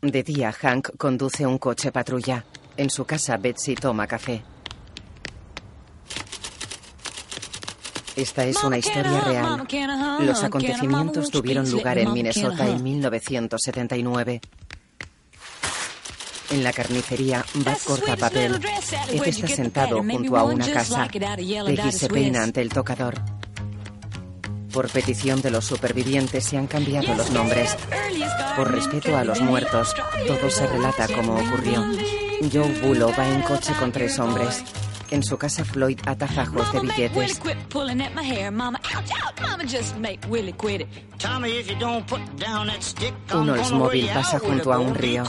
De día, Hank conduce un coche patrulla. En su casa, Betsy toma café. Esta es una historia real. Los acontecimientos tuvieron lugar en Minnesota en 1979. En la carnicería, Bud corta papel. Ed está sentado junto a una casa. Peggy se peina ante el tocador. Por petición de los supervivientes se han cambiado los nombres. Por respeto a los muertos, todo se relata como ocurrió. Joe Bulo va en coche con tres hombres. En su casa, Floyd ata fajos de billetes. Un Oldsmobile pasa junto a un río.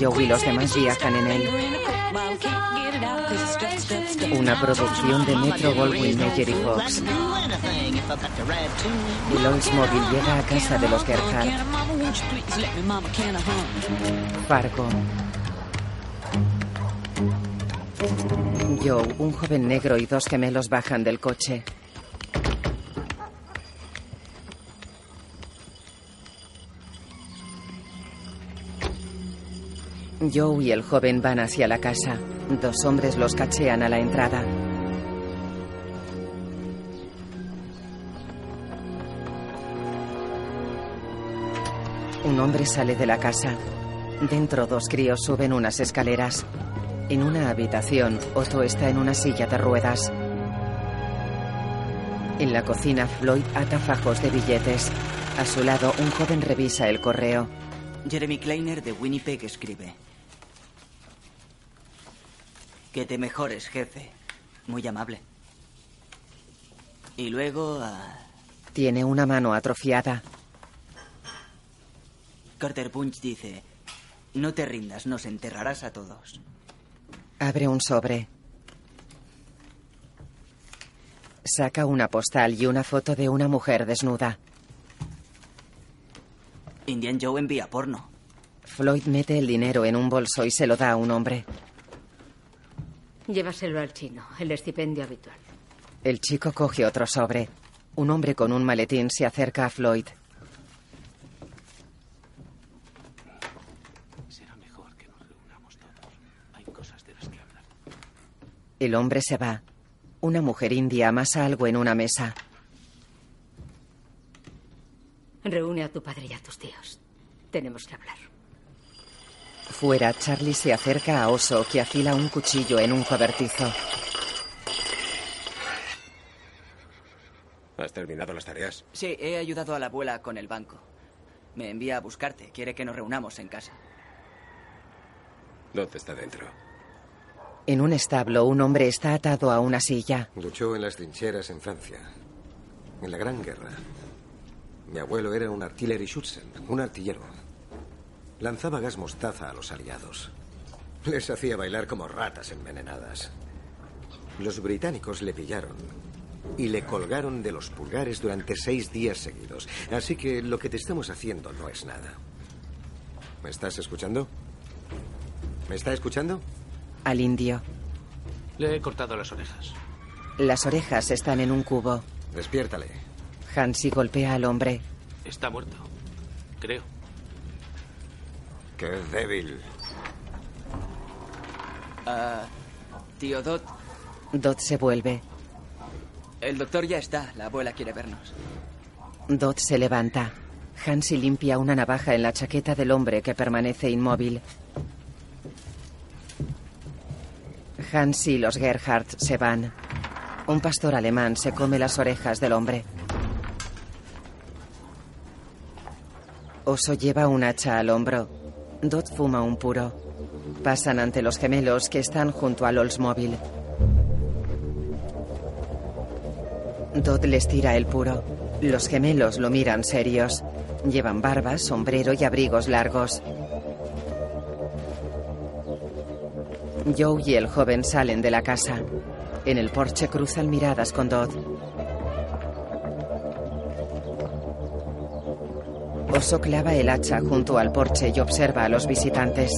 Joe y los demás viajan en él. Una producción de Metro Goldwyn Mayer y Fox. El Oldsmobile llega a casa de los Gerhardt. Fargo. Joe, un joven negro y dos gemelos bajan del coche. Joe y el joven van hacia la casa. Dos hombres los cachean a la entrada. Un hombre sale de la casa. Dentro dos críos suben unas escaleras. En una habitación, Otto está en una silla de ruedas. En la cocina, Floyd ata fajos de billetes. A su lado, un joven revisa el correo. Jeremy Kleiner de Winnipeg escribe. Que te mejores, jefe. Muy amable. Y luego a... Tiene una mano atrofiada. Carter Punch dice, no te rindas, nos enterrarás a todos. Abre un sobre. Saca una postal y una foto de una mujer desnuda. Indian Joe envía porno. Floyd mete el dinero en un bolso y se lo da a un hombre. Llévaselo al chino, el estipendio habitual. El chico coge otro sobre. Un hombre con un maletín se acerca a Floyd. Será mejor que nos reunamos todos. Hay cosas de las que hablar. El hombre se va. Una mujer india amasa algo en una mesa. Reúne a tu padre y a tus tíos. Tenemos que hablar. Fuera, Charlie se acerca a Oso, que afila un cuchillo en un cobertizo. ¿Has terminado las tareas? Sí, he ayudado a la abuela con el banco. Me envía a buscarte. Quiere que nos reunamos en casa. ¿Dónde está dentro? En un establo, un hombre está atado a una silla. Luchó en las trincheras en Francia, en la Gran Guerra. Mi abuelo era un artillery schützen, un artillero. Lanzaba gas mostaza a los aliados. Les hacía bailar como ratas envenenadas. Los británicos le pillaron y le colgaron de los pulgares durante seis días seguidos. Así que lo que te estamos haciendo no es nada. ¿Me estás escuchando? ¿Me está escuchando? Al indio. Le he cortado las orejas. Las orejas están en un cubo. Despiértale. Hansi golpea al hombre. Está muerto. Creo. Qué débil. Ah, tío Dot, Dot se vuelve. el doctor ya está. La abuela quiere vernos. Dot se levanta. Hansi limpia una navaja en la chaqueta del hombre que permanece inmóvil. Hansi y los Gerhardt se van. Un pastor alemán se come las orejas del hombre. Oso lleva un hacha al hombro. Dot fuma un puro. Pasan ante los gemelos que están junto al Oldsmobile. Dot les tira el puro. Los gemelos lo miran serios. Llevan barbas, sombrero y abrigos largos. Joe y el joven salen de la casa. En el porche cruzan miradas con Dot. Oso clava el hacha junto al porche y observa a los visitantes.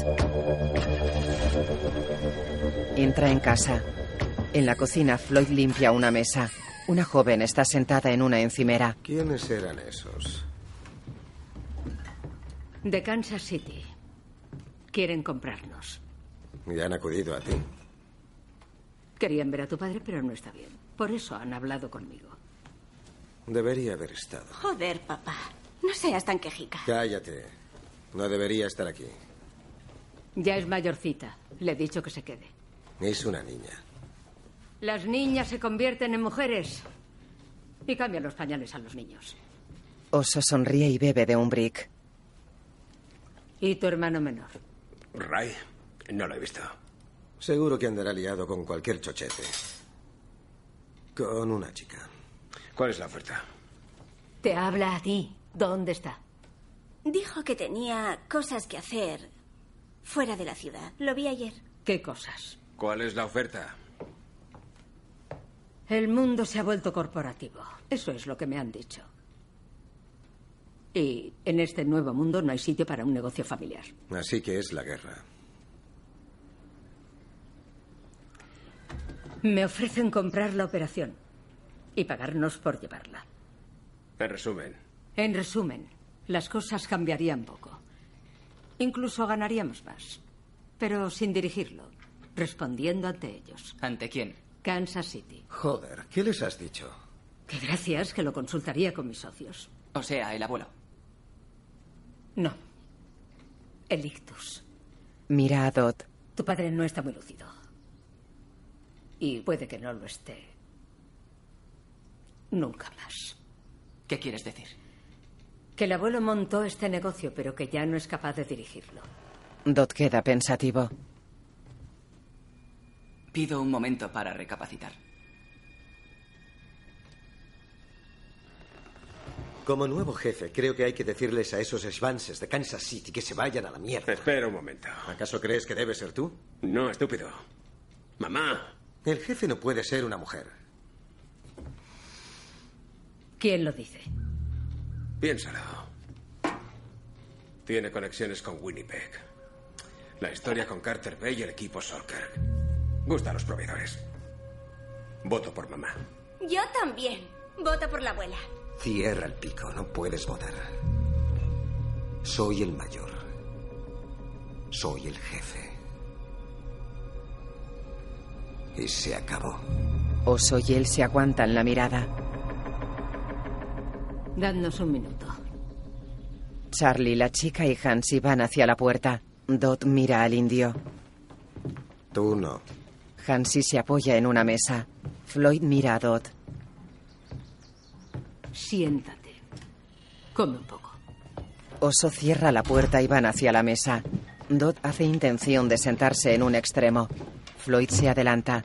Entra en casa. En la cocina, Floyd limpia una mesa. Una joven está sentada en una encimera. ¿Quiénes eran esos? De Kansas City. Quieren comprarnos. ¿Y han acudido a ti? Querían ver a tu padre, pero no está bien. Por eso han hablado conmigo. Debería haber estado. Joder, papá. No seas tan quejica. Cállate. No debería estar aquí. Ya es mayorcita. Le he dicho que se quede. Es una niña. Las niñas se convierten en mujeres y cambian los pañales a los niños. Oso sonríe y bebe de un brick. ¿Y tu hermano menor? Ray, no lo he visto. Seguro que andará liado con cualquier chochete. Con una chica. ¿Cuál es la oferta? Te habla a ti. ¿Dónde está? Dijo que tenía cosas que hacer fuera de la ciudad. Lo vi ayer. ¿Qué cosas? ¿Cuál es la oferta? El mundo se ha vuelto corporativo. Eso es lo que me han dicho. Y en este nuevo mundo no hay sitio para un negocio familiar. Así que es la guerra. Me ofrecen comprar la operación y pagarnos por llevarla. En resumen. En resumen, las cosas cambiarían poco. Incluso ganaríamos más. Pero sin dirigirlo, respondiendo ante ellos. ¿Ante quién? Kansas City. Joder, ¿qué les has dicho? Que gracias, que lo consultaría con mis socios. O sea, el abuelo. No. El ictus. Mira a Dot. Tu padre no está muy lúcido. Y puede que no lo esté. Nunca más. ¿Qué quieres decir? Que el abuelo montó este negocio, pero que ya no es capaz de dirigirlo. Dot queda pensativo. Pido un momento para recapacitar. Como nuevo jefe, creo que hay que decirles a esos Svanses de Kansas City que se vayan a la mierda. Espera un momento. ¿Acaso crees que debe ser tú? No, estúpido. Mamá. El jefe no puede ser una mujer. ¿Quién lo dice? Piénsalo. Tiene conexiones con Winnipeg. La historia con Carter Bay y el equipo Solkirk. Gusta a los proveedores. Voto por mamá. Yo también. Voto por la abuela. Cierra el pico, no puedes votar. Soy el mayor. Soy el jefe. Y se acabó. Oso y él se aguantan la mirada. Dadnos un minuto. Charlie, la chica y Hansi van hacia la puerta. Dot mira al indio. Tú no. Hansi se apoya en una mesa. Floyd mira a Dot. Siéntate. Come un poco. Oso cierra la puerta y van hacia la mesa. Dot hace intención de sentarse en un extremo. Floyd se adelanta.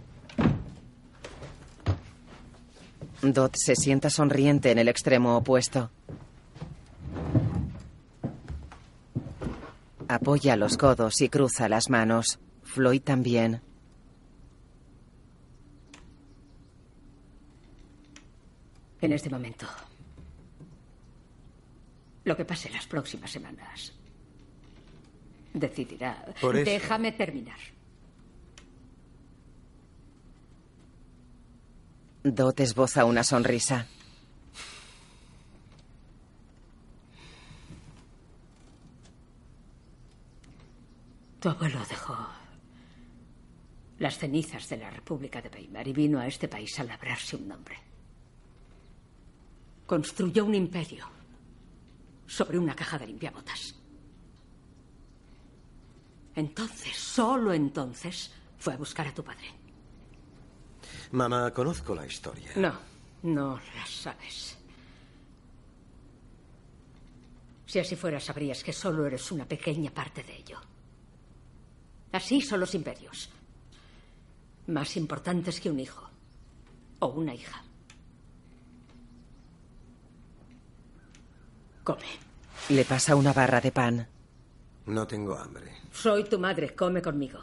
Dot se sienta sonriente en el extremo opuesto. Apoya los codos y cruza las manos. Floyd también. En este momento. Lo que pase las próximas semanas. Decidirá. Por eso- Déjame terminar. Dot esboza una sonrisa. Tu abuelo dejó las cenizas de la República de Weimar y vino a este país a labrarse un nombre. Construyó un imperio sobre una caja de limpiabotas. Entonces, solo entonces, fue a buscar a tu padre. Mamá, conozco la historia. No, no la sabes. Si así fuera, sabrías que solo eres una pequeña parte de ello. Así son los imperios. Más importantes que un hijo o una hija. Come. Le pasa una barra de pan. No tengo hambre. Soy tu madre, come conmigo.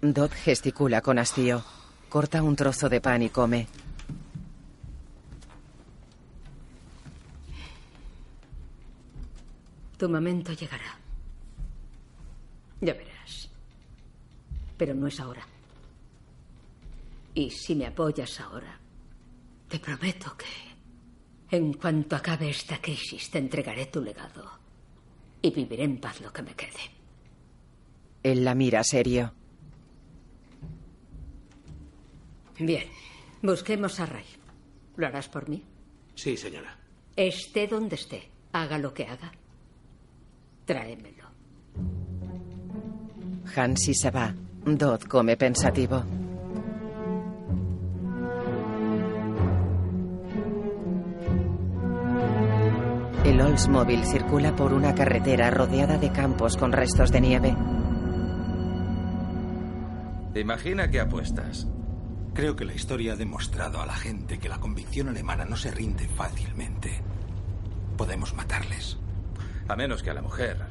Dot gesticula con hastío. Corta un trozo de pan y come. Tu momento llegará. Ya verás. Pero no es ahora. Y si me apoyas ahora, te prometo que en cuanto acabe esta crisis te entregaré tu legado y viviré en paz lo que me quede. Él la mira serio. Bien, busquemos a Ray. ¿Lo harás por mí? Sí, señora. Esté donde esté, haga lo que haga. Tráemelo. Hansi se va. Dodd come pensativo. El Oldsmobile circula por una carretera rodeada de campos con restos de nieve. Imagina que apuestas. Creo que la historia ha demostrado a la gente que la convicción alemana no se rinde fácilmente. Podemos matarles. A menos que a la mujer,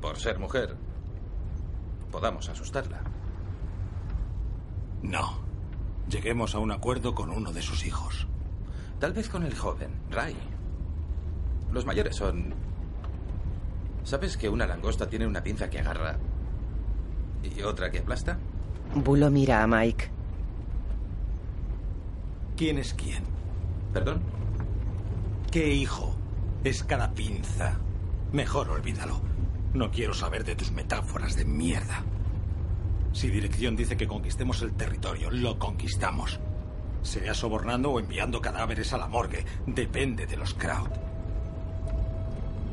por ser mujer, podamos asustarla. No. Lleguemos a un acuerdo con uno de sus hijos. Tal vez con el joven, Ray. Los mayores son... ¿Sabes que una langosta tiene una pinza que agarra y otra que aplasta? Bulo mira a Mike. ¿Quién es quién? ¿Perdón? ¿Qué hijo? Es cada pinza. Mejor olvídalo. No quiero saber de tus metáforas de mierda. Si dirección dice que conquistemos el territorio, lo conquistamos. Sea sobornando o enviando cadáveres a la morgue. Depende de los crowd.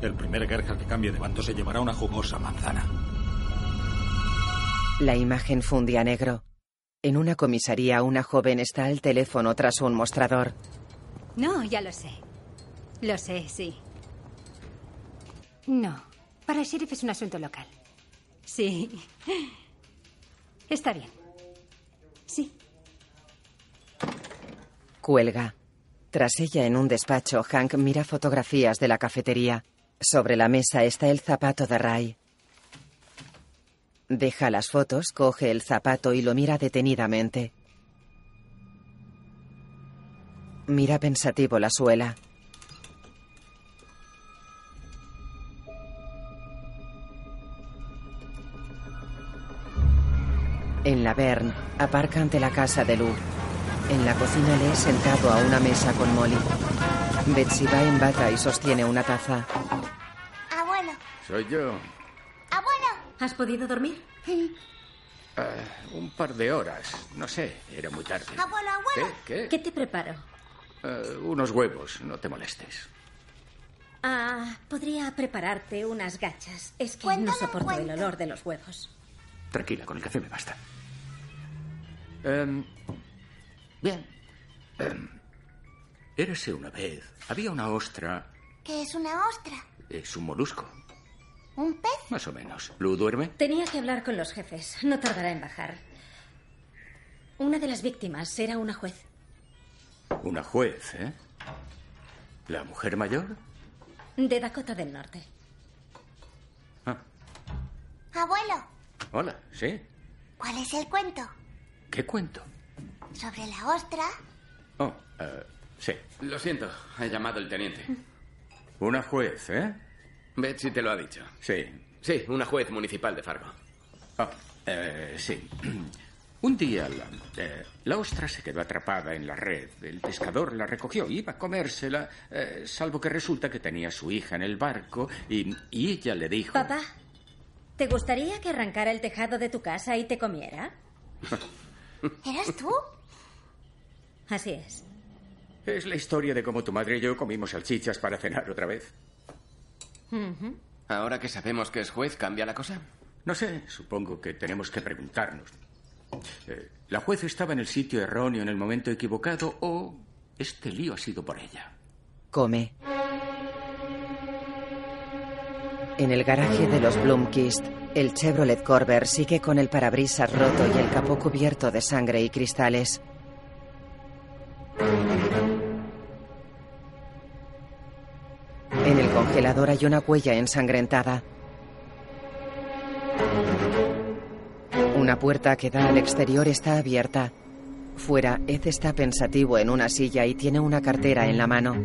El primer Gerhard que cambie de bando se llevará una jugosa manzana. La imagen funde a negro. En una comisaría, una joven está al teléfono tras un mostrador. No, ya lo sé. Lo sé, sí. No, para el sheriff es un asunto local. Sí. Está bien. Sí. Cuelga. Tras ella en un despacho, Hank mira fotografías de la cafetería. Sobre la mesa está el zapato de Ray. Deja las fotos, coge el zapato y lo mira detenidamente. Mira pensativo la suela. En la Verne, aparca ante la casa de Lou. En la cocina le he sentado a una mesa con Molly. Betsy va en bata y sostiene una taza. Abuelo. Soy yo. ¿Has podido dormir? Uh, un par de horas. No sé, era muy tarde. Abuelo, abuelo. ¿Qué? ¿Qué? ¿Qué te preparo? Uh, unos huevos, no te molestes. Ah, podría prepararte unas gachas. Es que Cuéntame no soporto el olor de los huevos. Tranquila, con el café me basta. Em, bien. Em, érase una vez. Había una ostra. ¿Qué es una ostra? Es un molusco. ¿Un pez? Más o menos. ¿Lu duerme? Tenía que hablar con los jefes. No tardará en bajar. Una de las víctimas era una juez. Una juez, ¿eh? ¿La mujer mayor? De Dakota del Norte. Abuelo, Hola, ¿sí? ¿cuál es el cuento? ¿Qué cuento? ¿Sobre la ostra? Oh, eh, sí. Lo siento, ha llamado el teniente. Una juez, ¿eh? Betsy te lo ha dicho. Sí. Sí, una juez municipal de Fargo. Oh, eh, sí. Un día la, eh, la ostra se quedó atrapada en la red. El pescador la recogió, iba a comérsela, eh, salvo que resulta que tenía a su hija en el barco y, y ella le dijo... Papá, ¿te gustaría que arrancara el tejado de tu casa y te comiera? ¿Eras tú? Así es. Es la historia de cómo tu madre y yo comimos salchichas para cenar otra vez. Ahora que sabemos que es juez, ¿cambia la cosa? No sé, supongo que tenemos que preguntarnos. Eh, ¿La juez estaba en el sitio erróneo en el momento equivocado o este lío ha sido por ella? Come. En el garaje de los Blomkist, el Chevrolet Corver sigue con el parabrisas roto y el capó cubierto de sangre y cristales. En el congelador hay una huella ensangrentada. Una puerta que da al exterior está abierta. Fuera, Ed está pensativo en una silla y tiene una cartera en la mano.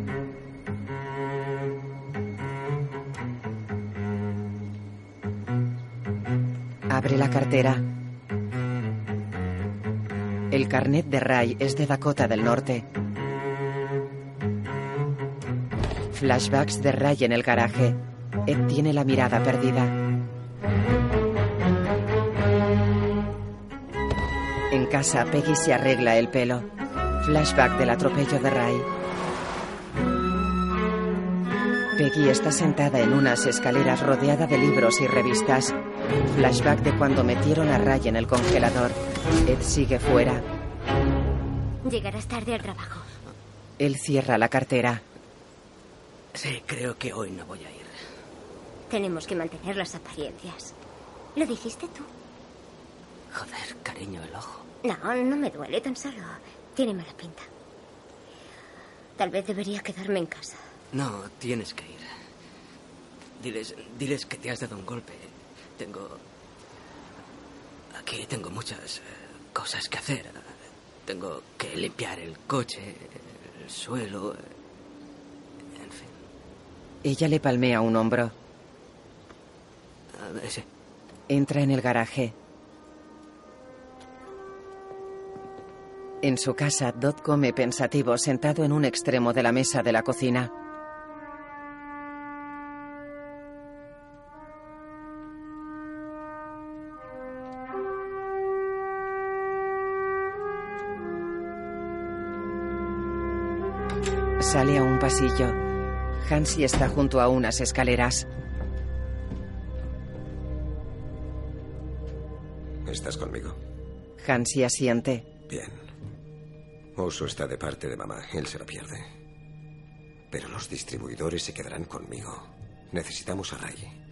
Abre la cartera. El carnet de Ray es de Dakota del Norte. Flashbacks de Ray en el garaje. Ed tiene la mirada perdida. En casa, Peggy se arregla el pelo. Flashback del atropello de Ray. Peggy está sentada en unas escaleras rodeada de libros y revistas. Flashback de cuando metieron a Ray en el congelador. Ed sigue fuera. Llegarás tarde al trabajo. Él cierra la cartera. Sí, creo que hoy no voy a ir. Tenemos que mantener las apariencias. ¿Lo dijiste tú? Joder, cariño, el ojo. No, no me duele tan solo. Tiene mala pinta. Tal vez debería quedarme en casa. No, tienes que ir. Diles, diles que te has dado un golpe. Tengo... Aquí tengo muchas eh, cosas que hacer. Tengo que limpiar el coche, el suelo. Ella le palmea un hombro. Ah. Entra en el garaje. En su casa, Dot come pensativo sentado en un extremo de la mesa de la cocina. Sale a un pasillo. Hansi está junto a unas escaleras. ¿Estás conmigo? Hansi asiente. Bien. Oso está de parte de mamá. Él se lo pierde. Pero los distribuidores se quedarán conmigo. Necesitamos a Ray.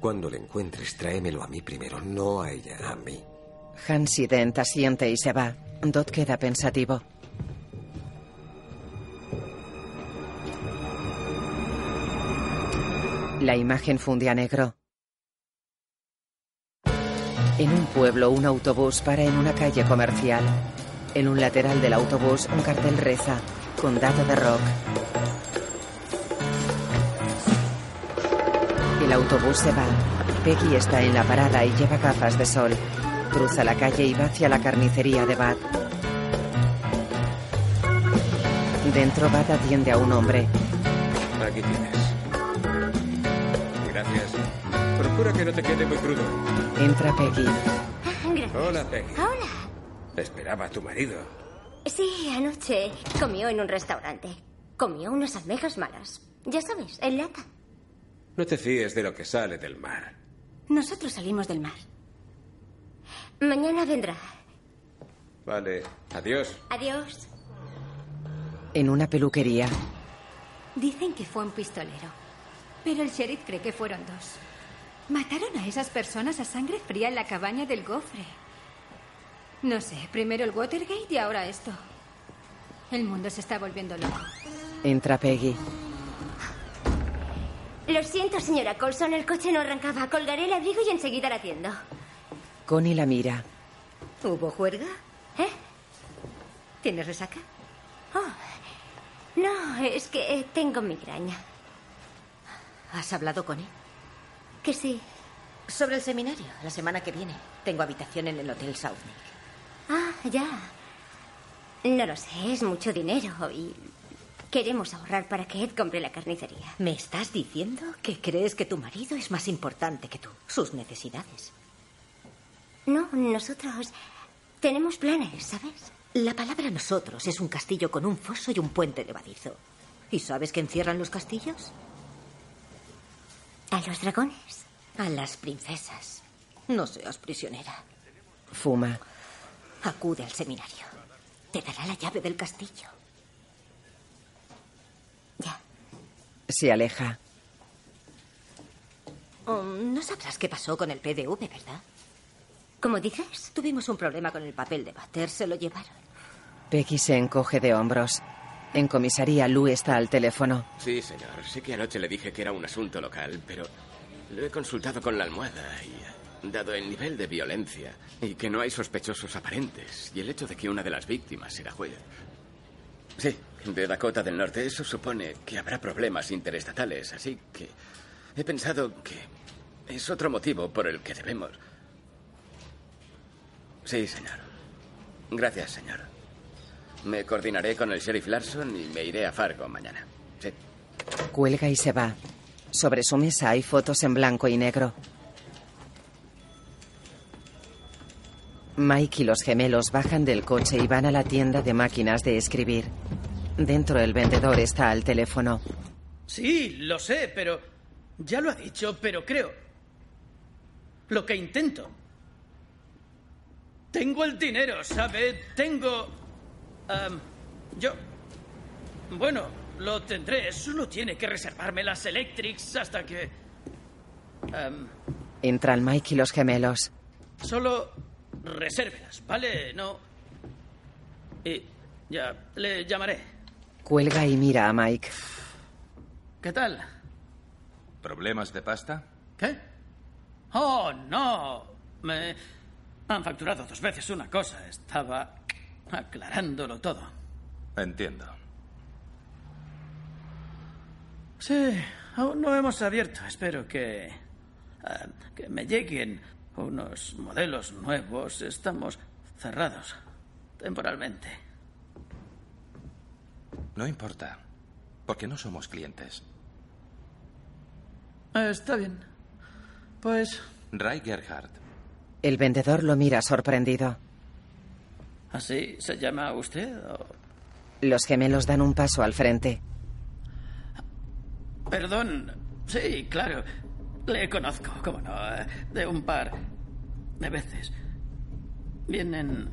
Cuando le encuentres, tráemelo a mí primero, no a ella, a mí. Hansi Dent asiente y se va. Dot queda pensativo. La imagen funde a negro. En un pueblo, un autobús para en una calle comercial. En un lateral del autobús, un cartel reza: Condado de Rock. El autobús se va. Peggy está en la parada y lleva gafas de sol. Cruza la calle y va hacia la carnicería de Bad. Dentro, Bad atiende a un hombre. Aquí tienes. Procura que no te quede muy crudo. Entra Peggy. Gracias. Hola, Peggy. Hola. Esperaba a tu marido. Sí, anoche comió en un restaurante. Comió unas almejas malas. Ya sabes, en lata. No te fíes de lo que sale del mar. Nosotros salimos del mar. Mañana vendrá. Vale. Adiós. Adiós. En una peluquería. Dicen que fue un pistolero, pero el sheriff cree que fueron dos. Mataron a esas personas a sangre fría en la cabaña del gofre. No sé, primero el Watergate y ahora esto. El mundo se está volviendo loco. Entra Peggy. Lo siento, señora Colson, el coche no arrancaba. Colgaré el abrigo y enseguida la atiendo. Connie la mira. ¿Hubo juerga? ¿Eh? ¿Tienes resaca? Oh, no, es que tengo migraña. ¿Has hablado con él? Que sí. Sobre el seminario, la semana que viene. Tengo habitación en el Hotel Southnick. Ah, ya. No lo sé, es mucho dinero y queremos ahorrar para que Ed compre la carnicería. ¿Me estás diciendo que crees que tu marido es más importante que tú? Sus necesidades. No, nosotros tenemos planes, ¿sabes? La palabra nosotros es un castillo con un foso y un puente levadizo. ¿Y sabes qué encierran los castillos? ¿A los dragones? A las princesas. No seas prisionera. Fuma. Acude al seminario. Te dará la llave del castillo. Se aleja. Oh, no sabrás qué pasó con el PDV, ¿verdad? ¿Cómo dices? Tuvimos un problema con el papel de váter. Se lo llevaron. Peggy se encoge de hombros. En comisaría, Lou está al teléfono. Sí, señor. Sé que anoche le dije que era un asunto local, pero lo he consultado con la almohada y, dado el nivel de violencia y que no hay sospechosos aparentes y el hecho de que una de las víctimas era juez. Sí, de Dakota del Norte, eso supone que habrá problemas interestatales, así que he pensado que es otro motivo por el que debemos. Sí, señor. Gracias, señor. Me coordinaré con el sheriff Larson y me iré a Fargo mañana. Sí. Cuelga y se va. Sobre su mesa hay fotos en blanco y negro. Mike y los gemelos bajan del coche y van a la tienda de máquinas de escribir. Dentro el vendedor está al teléfono. Sí, lo sé, pero... Ya lo ha dicho, pero creo... Lo que intento. Tengo el dinero, ¿sabe? Tengo... am, yo... Bueno, lo tendré. Solo tiene que reservarme las Electrics hasta que... am, Entran Mike y los gemelos. solo resérvelas, ¿vale? No... Y ya le llamaré. Cuelga y mira a Mike. ¿Qué tal? ¿Problemas de pasta? ¿Qué? Oh, no. Me han facturado dos veces una cosa. Estaba aclarándolo todo. Entiendo. Sí, aún no hemos abierto. Espero que. ah, que me lleguen unos modelos nuevos. Estamos cerrados. Temporalmente. No importa, porque no somos clientes. Está bien. Pues. Ray Gerhardt. El vendedor lo mira sorprendido. ¿Así se llama usted? o- Los gemelos dan un paso al frente. Perdón. Sí, claro. Le conozco, cómo no. eh, De un par de veces. Vienen.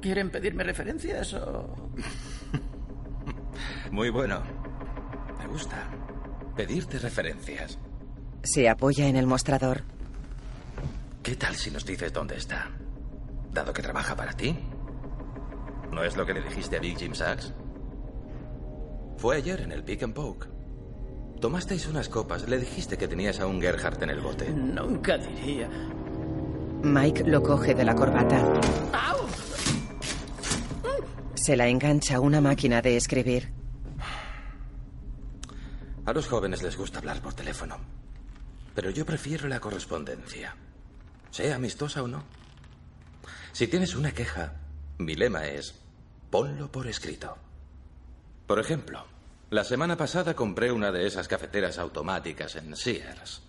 ¿Quieren pedirme referencias o.? Muy bueno. Me gusta. Pedirte referencias. Se apoya en el mostrador. ¿Qué tal si nos dices dónde está? Dado que trabaja para ti. ¿No es lo que le dijiste a Big Jim Sachs? Fue ayer en el Pick and Poke. Tomasteis unas copas, le dijiste que tenías a un Gerhardt en el bote. Nunca diría. Mike lo coge de la corbata. Se la engancha a una máquina de escribir. A los jóvenes les gusta hablar por teléfono. Pero yo prefiero la correspondencia. Sea amistosa o no. Si tienes una queja, mi lema es, ponlo por escrito. Por ejemplo, la semana pasada compré una de esas cafeteras automáticas en Sears.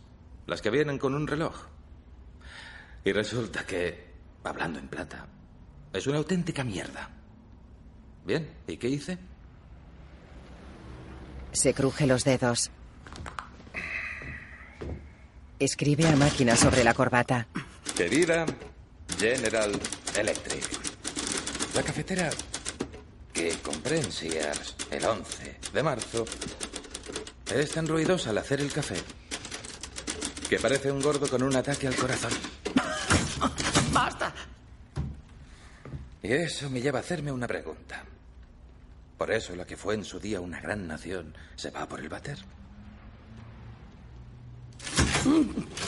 Las que vienen con un reloj. Y resulta que, hablando en plata, es una auténtica mierda. Bien, ¿y qué hice? Se cruje los dedos. Escribe a máquina sobre la corbata. Querida General Electric. La cafetera que compré en Sears el 11 de marzo es tan ruidosa al hacer el café que parece un gordo con un ataque al corazón. ¡Basta! Y eso me lleva a hacerme una pregunta. Por eso la que fue en su día una gran nación se va por el váter.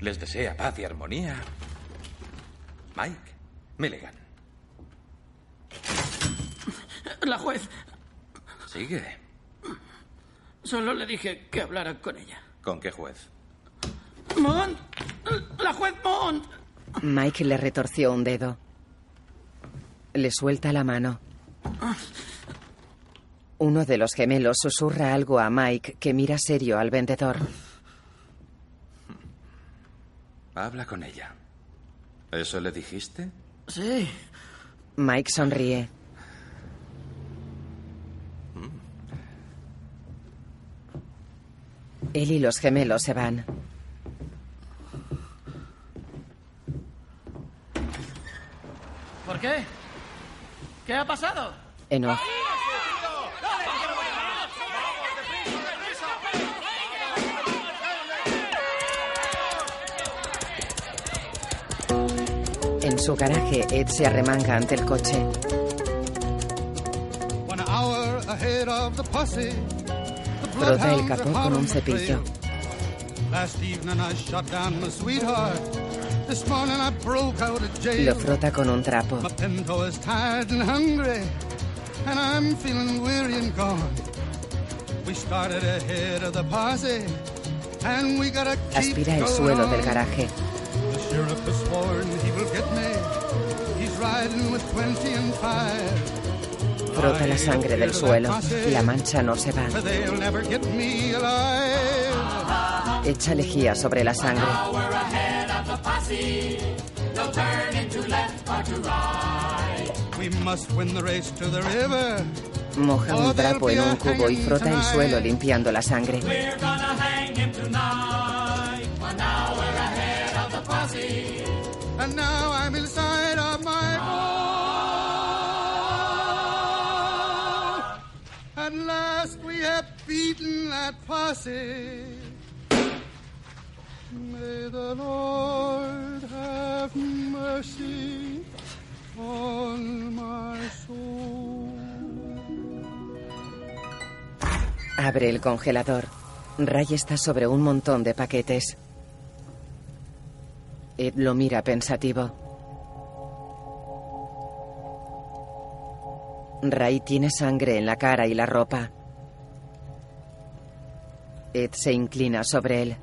Les desea paz y armonía. Mike Milligan. La juez. Sigue. Solo le dije que hablara con ella. ¿Con qué juez? ¡Mont! ¡La juez Mont! Mike le retorció un dedo. Le suelta la mano. Uno de los gemelos susurra algo a Mike que mira serio al vendedor. Habla con ella. ¿Eso le dijiste? Sí. Mike sonríe. Él y los gemelos se van. ¿Por qué? ¿Qué ha pasado? Enough. En su garaje, Ed se arremanga ante el coche. Frota el capó con on un cepillo. Lo frota con un trapo. Aspira el suelo del garaje. Sheriff has sworn he will get me. He's riding with 20 and 5. Frota la sangre del suelo. La mancha no se va. Echa lejía sobre la sangre. Moja un trapo en un cubo y frota el suelo limpiando la sangre. And now I'm inside of my boat. At last we have beaten that posse. May the Lord have mercy on my soul. Abre el congelador. Ray está sobre un montón de paquetes. Ed lo mira pensativo. Ray tiene sangre en la cara y la ropa. Ed se inclina sobre él.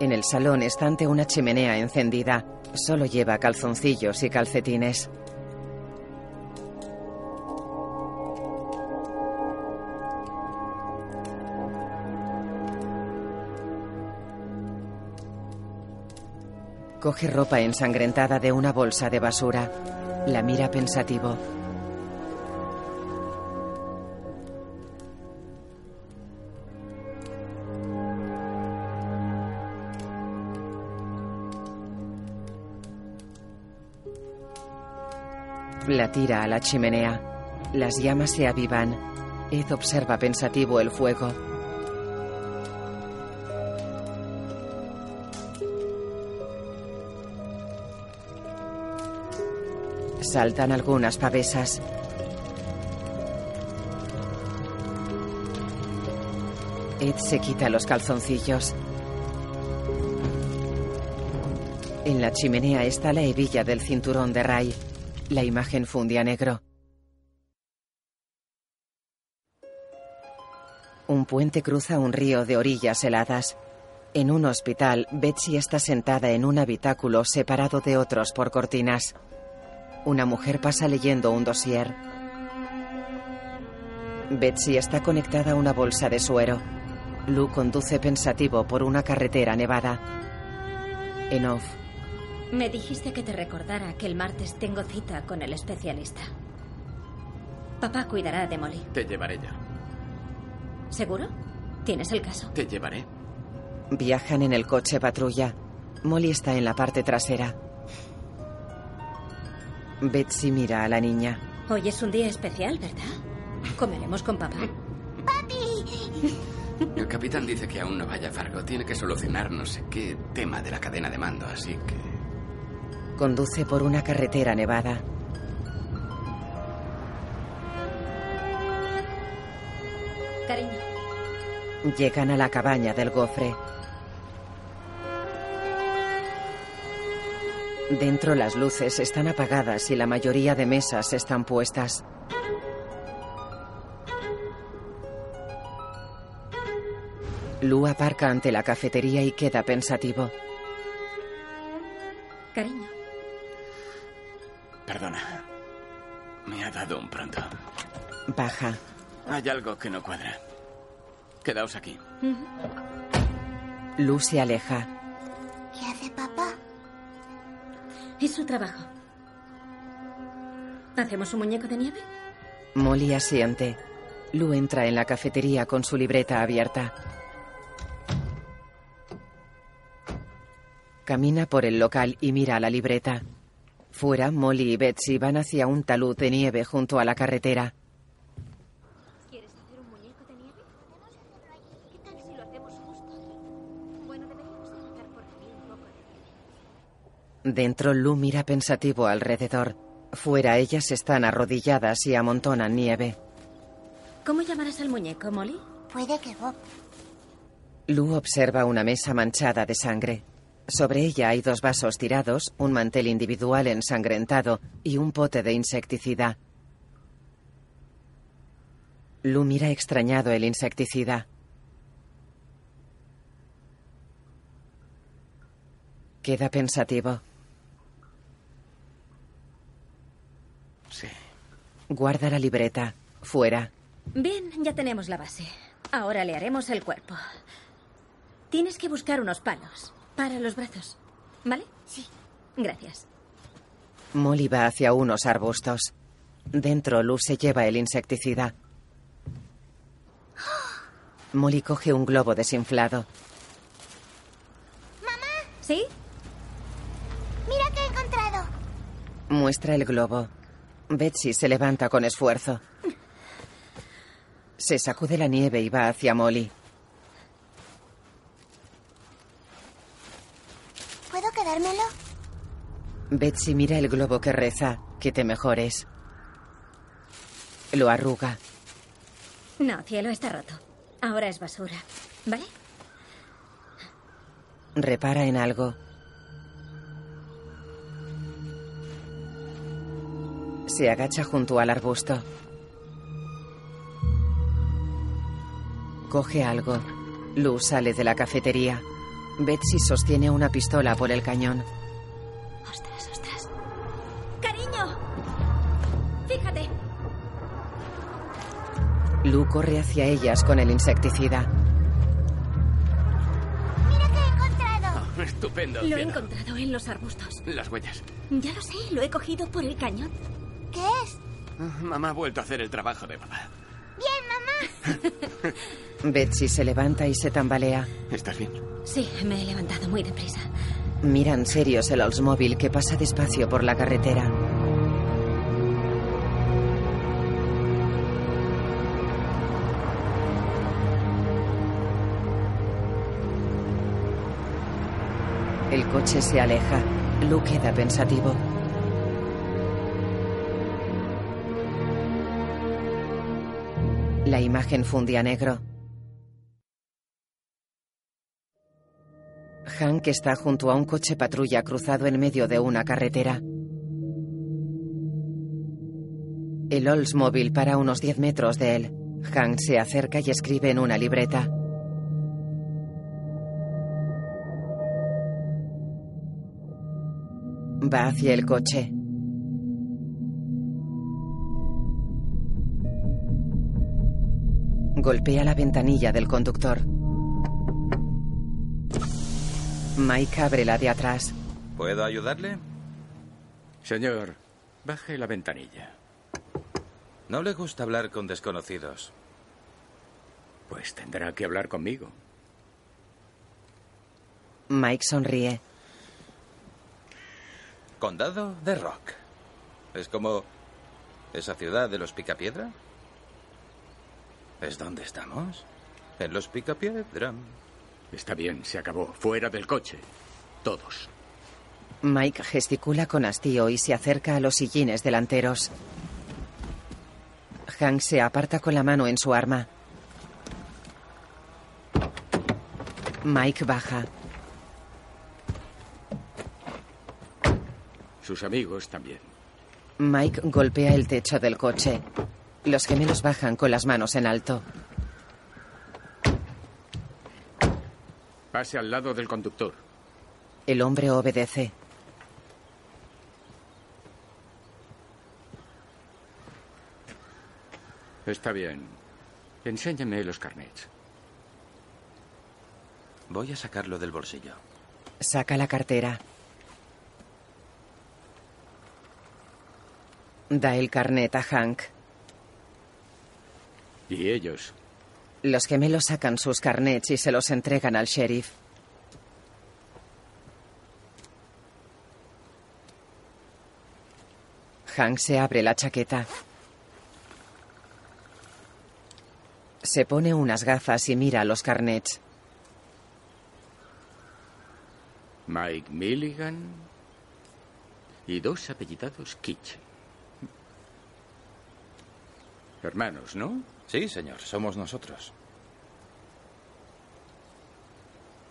En el salón está ante una chimenea encendida. Solo lleva calzoncillos y calcetines. Coge ropa ensangrentada de una bolsa de basura. La mira pensativo. La tira a la chimenea. Las llamas se avivan. Ed observa pensativo el fuego. Saltan algunas pavesas. Ed se quita los calzoncillos. En la chimenea está la hebilla del cinturón de Ray. La imagen funde a negro. Un puente cruza un río de orillas heladas. En un hospital, Betsy está sentada en un habitáculo separado de otros por cortinas. Una mujer pasa leyendo un dossier. Betsy está conectada a una bolsa de suero. Lou conduce pensativo por una carretera nevada. En off, Me dijiste que te recordara que el martes tengo cita con el especialista. Papá cuidará de Molly. Te llevaré ya. ¿Seguro? ¿Tienes el caso? Te llevaré. viajan en el coche patrulla. Molly está en la parte trasera. Betsy mira a la niña. Hoy es un día especial, ¿verdad? Comeremos con papá. El capitán dice que aún no vaya a Fargo. Tiene que solucionar no sé qué tema de la cadena de mando, así que... Conduce por una carretera nevada. Cariño, Llegan a la cabaña del gofre. Dentro las luces están apagadas y la mayoría de mesas están puestas. Lu aparca ante la cafetería y queda pensativo. cariño. Perdona. Me ha dado un pronto. Baja. Hay algo que no cuadra. Quedaos aquí. Lu se aleja. Es su trabajo. ¿Hacemos un muñeco de nieve? Molly asiente. Lu entra en la cafetería con su libreta abierta. Camina por el local y mira la libreta. Fuera, Molly y Betsy van hacia un talud de nieve junto a la carretera. ¿Quieres hacer un muñeco de nieve? Podemos hacerlo allí. ¿Qué tal si lo hacemos justo aquí? Bueno, deberíamos dejar por aquí un poco de Dentro, Lu mira pensativo alrededor. Fuera, ellas están arrodilladas y amontonan nieve. ¿Cómo llamarás al muñeco, Molly? Puede que Bob. Lu observa una mesa manchada de sangre. Sobre ella hay dos vasos tirados, un mantel individual ensangrentado y un pote de insecticida. Lu mira extrañado el insecticida. Queda pensativo. Sí. Guarda la libreta. Fuera. Bien, ya tenemos la base. Ahora le haremos el cuerpo. Tienes que buscar unos palos para los brazos. ¿Vale? Sí. Gracias. Molly va hacia unos arbustos. Dentro, Luz se lleva el insecticida. Molly coge un globo desinflado. ¿Sí? Mira que he encontrado. Muestra el globo. Betsy se levanta con esfuerzo. Se sacude la nieve y va hacia Molly. ¿Puedo quedármelo? Betsy mira el globo que reza. Que te mejores. Lo arruga. No, cielo, está roto. Ahora es basura. ¿Vale? Repara en algo. Se agacha junto al arbusto. Coge algo. Luz sale de la cafetería. Betsy sostiene una pistola por el cañón. Ostras, ostras. ¡Cariño! Fíjate. Lu corre hacia ellas con el insecticida. Mira que he encontrado. Estupendo. Lo he encontrado en los arbustos. Las huellas. Ya lo sé, lo he cogido por el cañón. ¿Qué es? Ah, Mamá ha vuelto a hacer el trabajo de papá. Bien, mamá. Betsy se levanta y se tambalea. ¿Estás bien? Sí, me he levantado muy deprisa. Miran serios el Oldsmobile que pasa despacio por la carretera. El coche se aleja. Lu queda pensativo. La imagen fundía negro. Hank está junto a un coche patrulla cruzado en medio de una carretera. El Oldsmobile para unos 10 metros de él. Hank se acerca y escribe en una libreta. Va hacia el coche. Golpea la ventanilla del conductor. Mike abre la de atrás. ¿Puedo ayudarle? Señor, baje la ventanilla. No le gusta hablar con desconocidos. Pues tendrá que hablar conmigo. Mike sonríe. Condado de Rock. Es como esa ciudad de los Picapiedra. ¿Es donde estamos? En los Picapiedra. Está bien, se acabó. Fuera del coche. Todos. Mike gesticula con hastío y se acerca a los sillines delanteros. Hank se aparta con la mano en su arma. Mike baja. Sus amigos también. Mike golpea el techo del coche. Los gemelos bajan con las manos en alto. Pase al lado del conductor. El hombre obedece. Está bien. Enséñame los carnets. Voy a sacarlo del bolsillo. Saca la cartera. Da el carnet a Hank. ¿Y ellos? Los gemelos sacan sus carnets y se los entregan al sheriff. Hank se abre la chaqueta. Se pone unas gafas y mira los carnets. Mike Milligan y dos apellidados Kitchen. Hermanos, ¿no? Sí, señor, somos nosotros.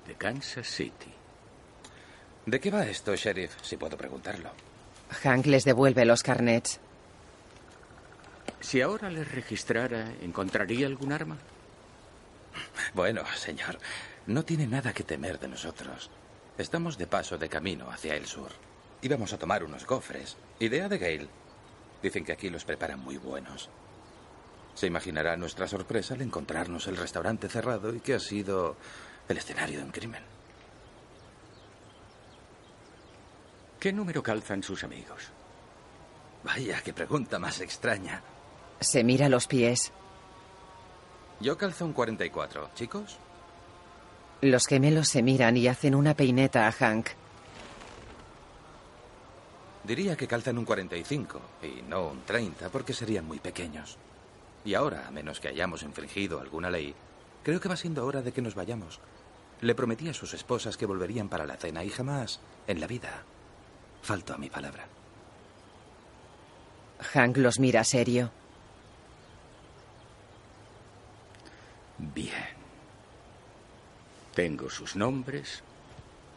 De Kansas City. ¿De qué va esto, sheriff? Si puedo preguntarlo. Hank les devuelve los carnets. Si ahora les registrara, ¿encontraría algún arma? Bueno, señor, no tiene nada que temer de nosotros. Estamos de paso de camino hacia el sur. Íbamos a tomar unos gofres. Idea de Gale. Dicen que aquí los preparan muy buenos. Se imaginará nuestra sorpresa al encontrarnos el restaurante cerrado y que ha sido el escenario de un crimen. ¿Qué número calzan sus amigos? Vaya, qué pregunta más extraña. Se mira los pies. Yo calzo un 44. ¿Chicos? Los gemelos se miran y hacen una peineta a Hank. Diría que calzan un 45 y no un 30 porque serían muy pequeños. Y ahora, a menos que hayamos infringido alguna ley, creo que va siendo hora de que nos vayamos. Le prometí a sus esposas que volverían para la cena y jamás, en la vida, falto a mi palabra. Hank los mira serio. Bien. Tengo sus nombres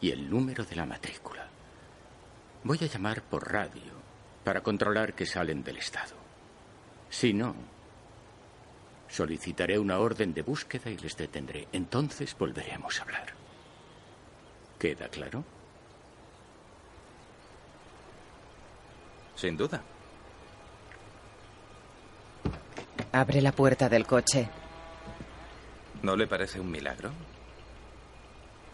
y el número de la matrícula. Voy a llamar por radio para controlar que salen del estado. Si no, solicitaré una orden de búsqueda y les detendré. Entonces volveremos a hablar. ¿Queda claro? Sin duda. Abre la puerta del coche. ¿No le parece un milagro?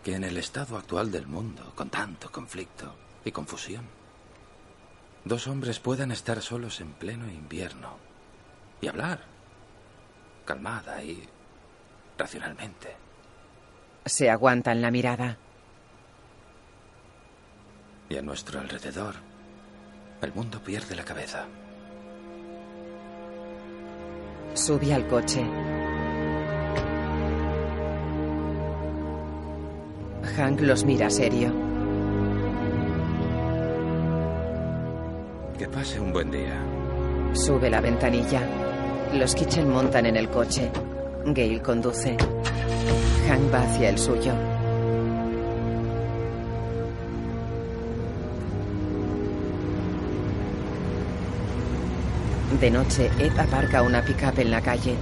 Que en el estado actual del mundo, con tanto conflicto y confusión, dos hombres puedan estar solos en pleno invierno y hablar, calmada y racionalmente. Se aguantan la mirada. Y a nuestro alrededor, el mundo pierde la cabeza. Sube al coche. Hank los mira serio. Que pase un buen día. Sube la ventanilla. Los Kitchen montan en el coche. Gail conduce. Hank va hacia el suyo. De noche, Ed aparca una pickup en la calle.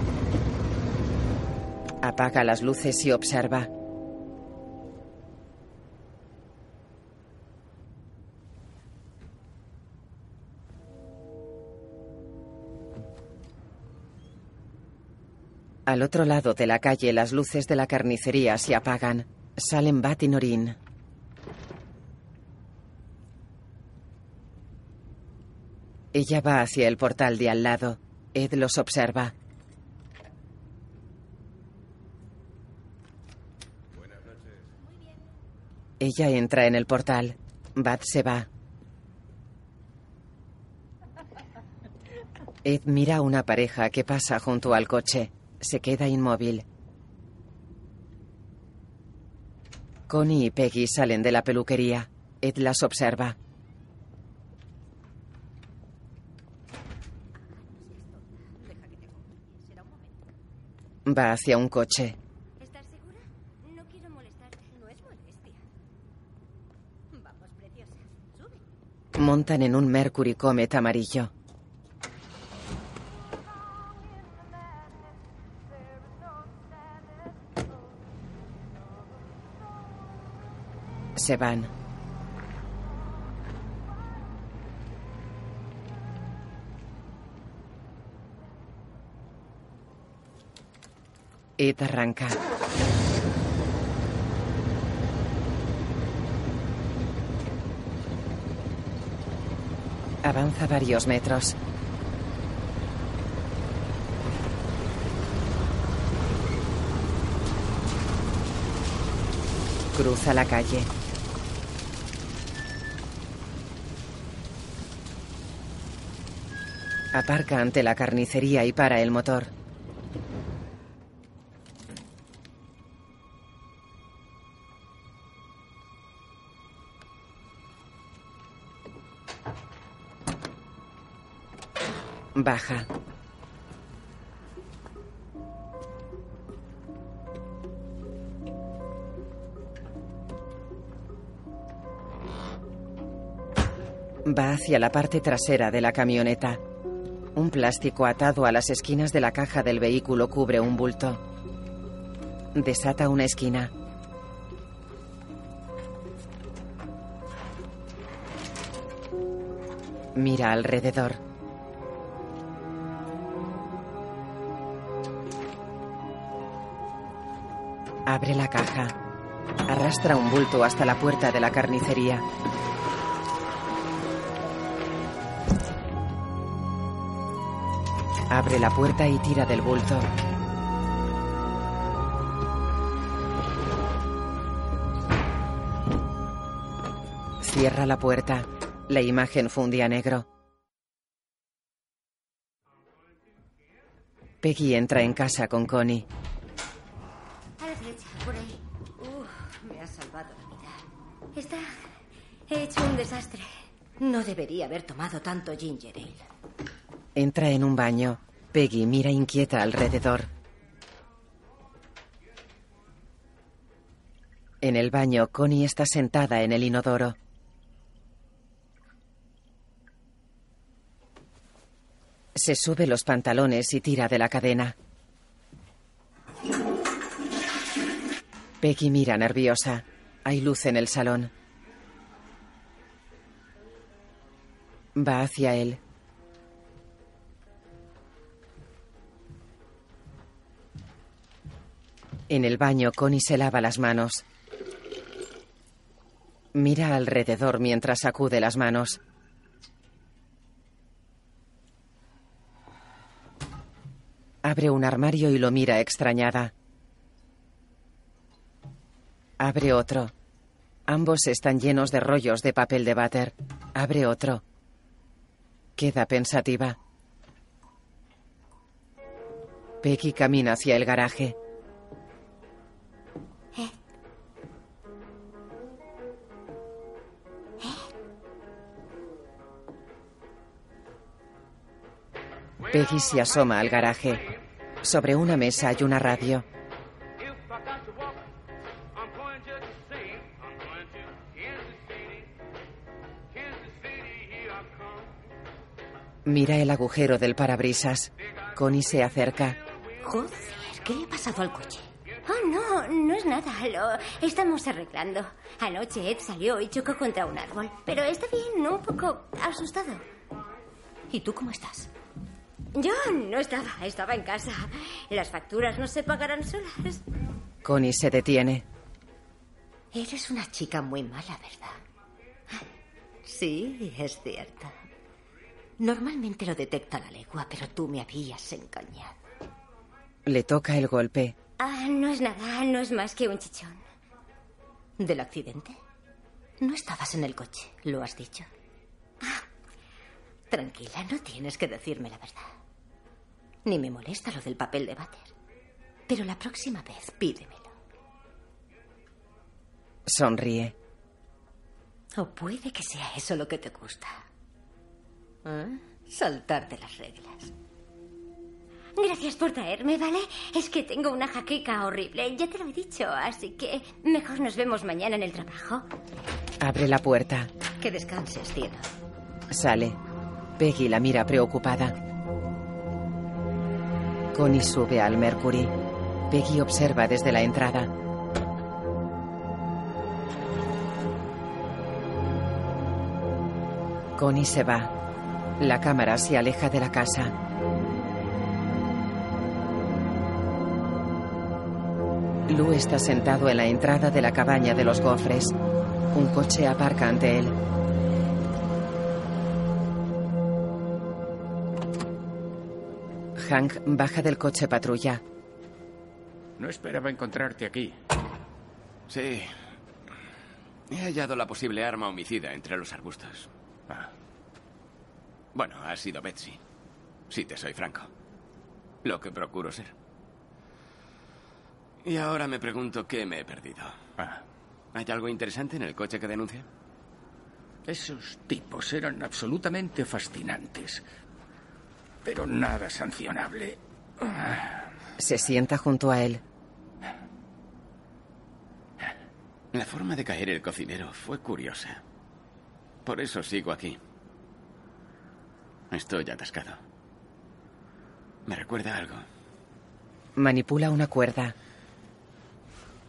Apaga las luces y observa. Al otro lado de la calle, las luces de la carnicería se apagan. Salen Bat y Norin. Ella va hacia el portal de al lado. Ed los observa. Ella entra en el portal. Bat se va. Ed mira a una pareja que pasa junto al coche. Se queda inmóvil. Connie y Peggy salen de la peluquería. Ed las observa. Va hacia un coche. ¿Estás segura? No quiero molestarte. No es molestia. Vamos, preciosa. Sube. Montan en un Mercury Comet amarillo. Se van. Ed arranca. Avanza varios metros. Cruza la calle. Aparca ante la carnicería y para el motor. Baja. Va hacia la parte trasera de la camioneta. Un plástico atado a las esquinas de la caja del vehículo cubre un bulto. Desata una esquina. Mira alrededor. Abre la caja. Arrastra un bulto hasta la puerta de la carnicería. Abre la puerta y tira del bulto. Cierra la puerta. La imagen fundía negro. Peggy entra en casa con Connie. A la derecha, por ahí. Uf, me ha salvado la vida. Está hecho un desastre. No debería haber tomado tanto ginger ale. Entra en un baño. Peggy mira inquieta alrededor. En el baño, Connie está sentada en el inodoro. Se sube los pantalones y tira de la cadena. Peggy mira nerviosa. Hay luz en el salón. Va hacia él. En el baño, Connie se lava las manos. Mira alrededor mientras sacude las manos. Abre un armario y lo mira extrañada. Abre otro. Ambos están llenos de rollos de papel de váter. Abre otro. Queda pensativa. Peggy camina hacia el garaje. Peggy se asoma al garaje. Sobre una mesa hay una radio. Mira el agujero del parabrisas. Connie se acerca. Joder, ¿qué le ha pasado al coche? Oh, no, no es nada. Estamos arreglando. Anoche Ed salió y chocó contra un árbol. Pero está bien, un poco asustado. ¿Y tú cómo estás? Yo no estaba, estaba en casa. Las facturas no se pagarán solas. Connie se detiene. Eres una chica muy mala, ¿verdad? Sí, es cierto. Normalmente lo detecta la legua, pero tú me habías engañado. Le toca el golpe. Ah, no es nada, no es más que un chichón. ¿Del accidente? No estabas en el coche, lo has dicho. Ah, tranquila, no tienes que decirme la verdad. Ni me molesta lo del papel de váter. Pero la próxima vez pídemelo. Sonríe. O puede que sea eso lo que te gusta. ¿Eh? Saltarte las reglas. Gracias por traerme, ¿vale? Es que tengo una jaqueca horrible, ya te lo he dicho, así que mejor nos vemos mañana en el trabajo. Abre la puerta. Que descanses, cielo. Sale. Peggy la mira preocupada. Connie sube al Mercury. Peggy observa desde la entrada. Connie se va. La cámara se aleja de la casa. Lou está sentado en la entrada de la cabaña de los gofres. Un coche aparca ante él. Hank baja del coche patrulla. No esperaba encontrarte aquí. Sí. He hallado la posible arma homicida entre los arbustos. Ah. Bueno, ha sido Betsy. Si te soy franco. Lo que procuro ser. Y ahora me pregunto qué me he perdido. Ah. ¿Hay algo interesante en el coche que denuncia? Esos tipos eran absolutamente fascinantes. Pero nada sancionable. Se sienta junto a él. La forma de caer el cocinero fue curiosa. Por eso sigo aquí. Estoy atascado. Me recuerda a algo. Manipula una cuerda.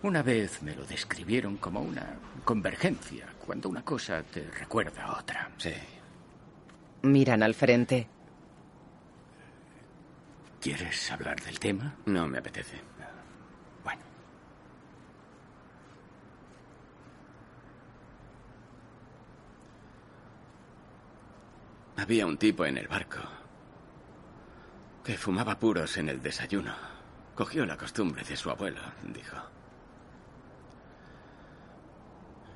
Una vez me lo describieron como una convergencia, cuando una cosa te recuerda a otra. Sí. Miran al frente. ¿Quieres hablar del tema? No me apetece. Bueno. Había un tipo en el barco que fumaba puros en el desayuno. Cogió la costumbre de su abuelo, dijo.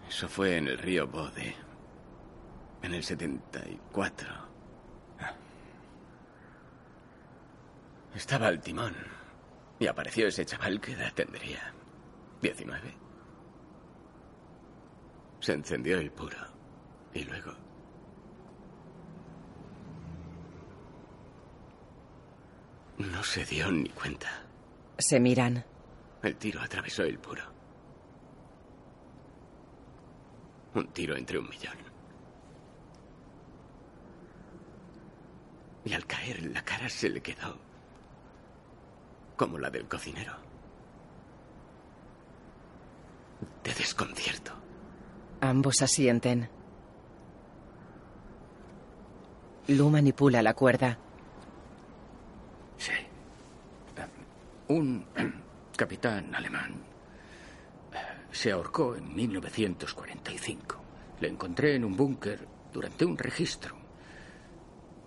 Eso fue en el río Bode, en el 74. Estaba al timón y apareció ese chaval que edad tendría. ¿19? Se encendió el puro y luego... No se dio ni cuenta. Se miran. El tiro atravesó el puro. Un tiro entre un millón. Y al caer la cara se le quedó como la del cocinero. De desconcierto. Ambos asienten. Lu manipula la cuerda. Sí. Un capitán alemán eh, se ahorcó en 1945. Le encontré en un búnker durante un registro.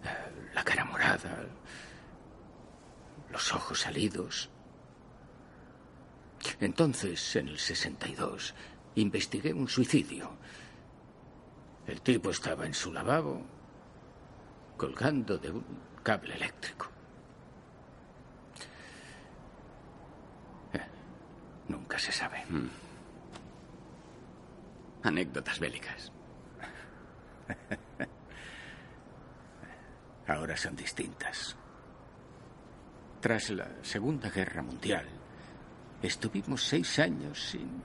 Eh, La cara morada, los ojos salidos. Entonces, en el 62, investigué un suicidio. El tipo estaba en su lavabo, colgando de un cable eléctrico. Eh, nunca se sabe. Anécdotas bélicas. Ahora son distintas. Tras la Segunda Guerra Mundial, estuvimos seis años sin.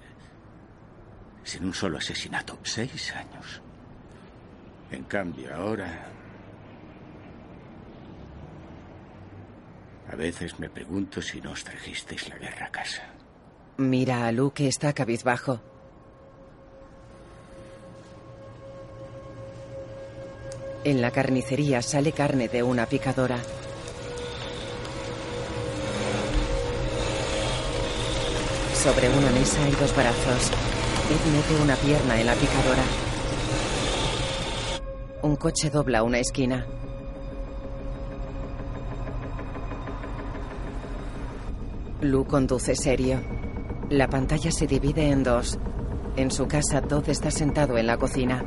sin un solo asesinato. Seis años. En cambio, ahora. A veces me pregunto si no os trajisteis la guerra a casa. Mira a Lu que está cabizbajo. En la carnicería sale carne de una picadora. Sobre una mesa hay dos brazos. Ed mete una pierna en la picadora. Un coche dobla una esquina. Lu conduce serio. La pantalla se divide en dos. En su casa, Todd está sentado en la cocina.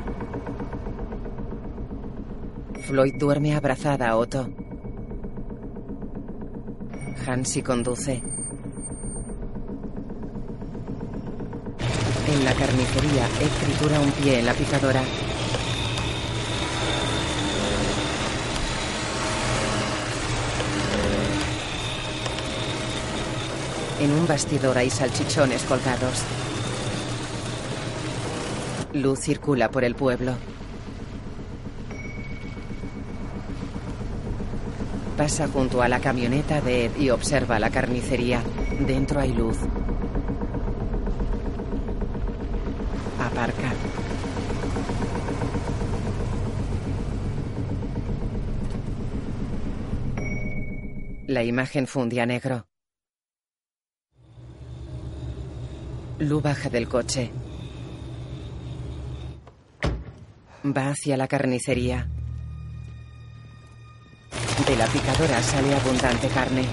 Floyd duerme abrazada a Otto. Hansi conduce. En la carnicería, Ed tritura un pie en la picadora. En un bastidor hay salchichones colgados. Luz circula por el pueblo. Pasa junto a la camioneta de Ed y observa la carnicería. Dentro hay luz. Aparca. La imagen funde a negro. Lu baja del coche. Va hacia la carnicería. De la picadora sale abundante carne.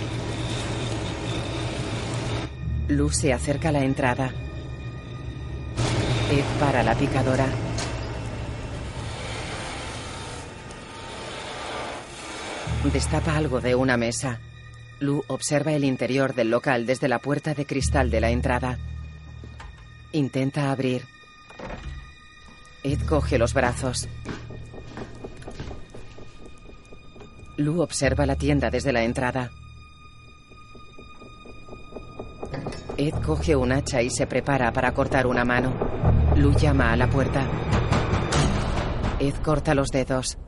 Lu se acerca a la entrada. Ed para la picadora. Destapa algo de una mesa. Lu observa el interior del local desde la puerta de cristal de la entrada. Intenta abrir. Ed coge los brazos. Lu observa la tienda desde la entrada. Ed coge un hacha y se prepara para cortar una mano. Lu llama a la puerta. Ed corta los dedos.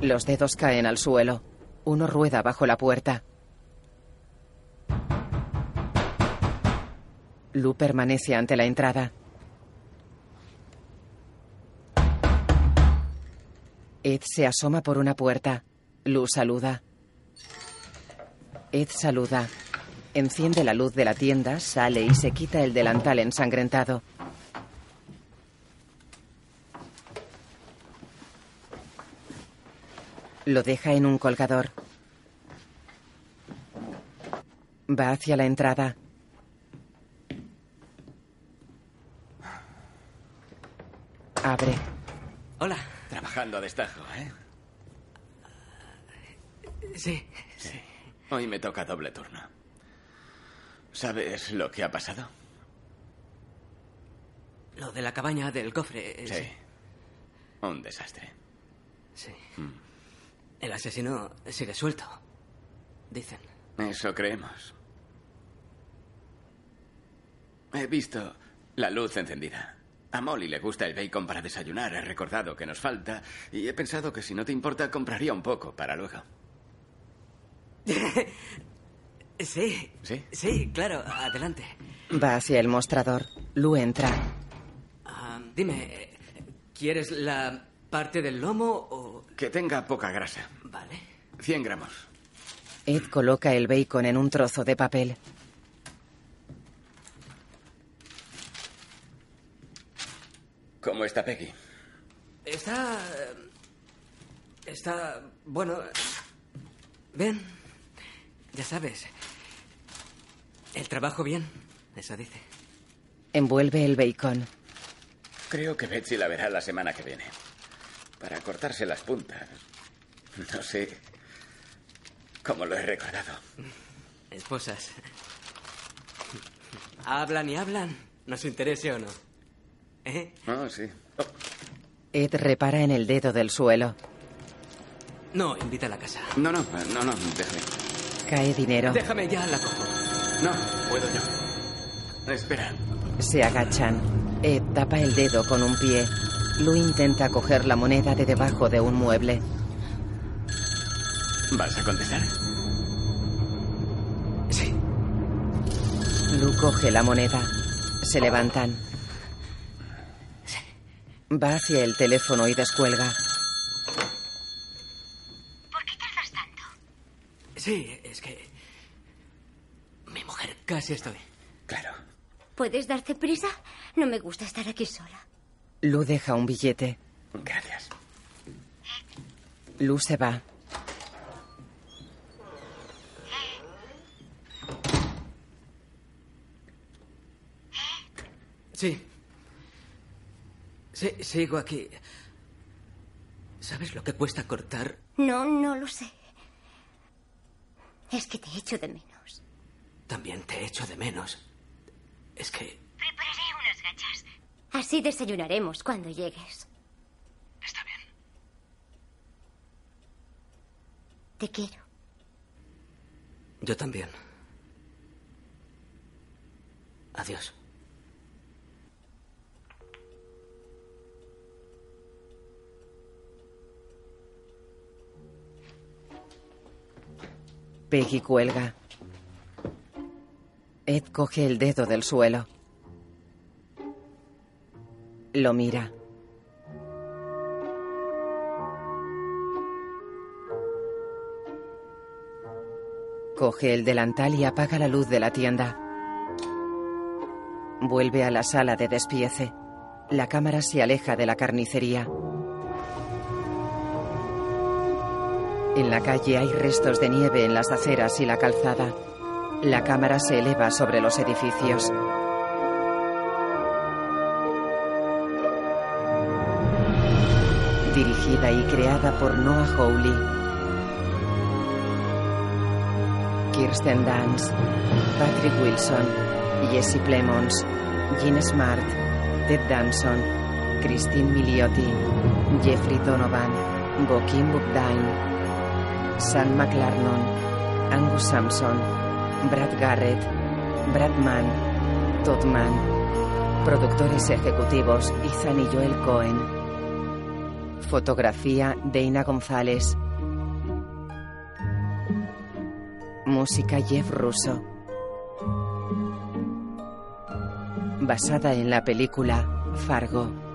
Los dedos caen al suelo. Uno rueda bajo la puerta. Lu permanece ante la entrada. Ed se asoma por una puerta. Lu saluda. Ed saluda. Enciende la luz de la tienda, sale y se quita el delantal ensangrentado. Lo deja en un colgador. Va hacia la entrada. Abre. Hola. Trabajando a destajo, ¿eh? Sí. Sí. Hoy me toca doble turno. ¿Sabes lo que ha pasado? Lo de la cabaña del cofre. Sí. Un desastre. Sí. Mm. El asesino sigue suelto. Dicen. Eso creemos. He visto la luz encendida. A Molly le gusta el bacon para desayunar. He recordado que nos falta y he pensado que si no te importa compraría un poco para luego. Sí. ¿Sí? Sí, claro. Adelante. Va hacia el mostrador. Lu entra. Ah, dime, ¿quieres la parte del lomo o...? Que tenga poca grasa. Vale. 100 gramos. Ed coloca el bacon en un trozo de papel. ¿Cómo está Peggy? Está... Está... Bueno... Bien. Ya sabes. El trabajo bien. Eso dice. Envuelve el bacon. Creo que Betsy la verá la semana que viene. Para cortarse las puntas. No sé cómo lo he recordado. Esposas. Hablan y hablan. Nos interese o no. ¿Eh? Oh, sí. Ed repara en el dedo del suelo. No, invita a la casa. No, no, no, no, déjame. Cae dinero. Déjame ya, la cojo. No, puedo yo. Espera. Se agachan. Ed tapa el dedo con un pie. Lu intenta coger la moneda de debajo de un mueble. ¿Vas a contestar? Sí. Lu coge la moneda. Se levantan. Va hacia el teléfono y descuelga. ¿Por qué tardas tanto? Sí, es que... Mi mujer, casi estoy. Claro. ¿Puedes darte prisa? No me gusta estar aquí sola. Lu deja un billete. Gracias. Lu se va. Sí. Sí, sigo aquí. ¿Sabes lo que cuesta cortar? No, no lo sé. Es que te echo de menos. También te echo de menos. Es que... Así desayunaremos cuando llegues. Está bien. Te quiero. Yo también. Adiós. Peggy cuelga. Ed coge el dedo del suelo. Lo mira. Coge el delantal y apaga la luz de la tienda. Vuelve a la sala de despiece. La cámara se aleja de la carnicería. En la calle hay restos de nieve en las aceras y la calzada. La cámara se eleva sobre los edificios. Dirigida y creada por Noah Hawley. Kirsten Dunst, Patrick Wilson, Jesse Plemons, Gene Smart, Ted Danson, Christine Milioti, Jeffrey Donovan, Bokim Bugdain, Sam McLarnon, Angus Sampson, Brad Garrett, Brad Mann, Todd Mann. Productores ejecutivos Ethan y Joel Cohen. Fotografía Dana González. Música Jeff Russo. Basada en la película Fargo.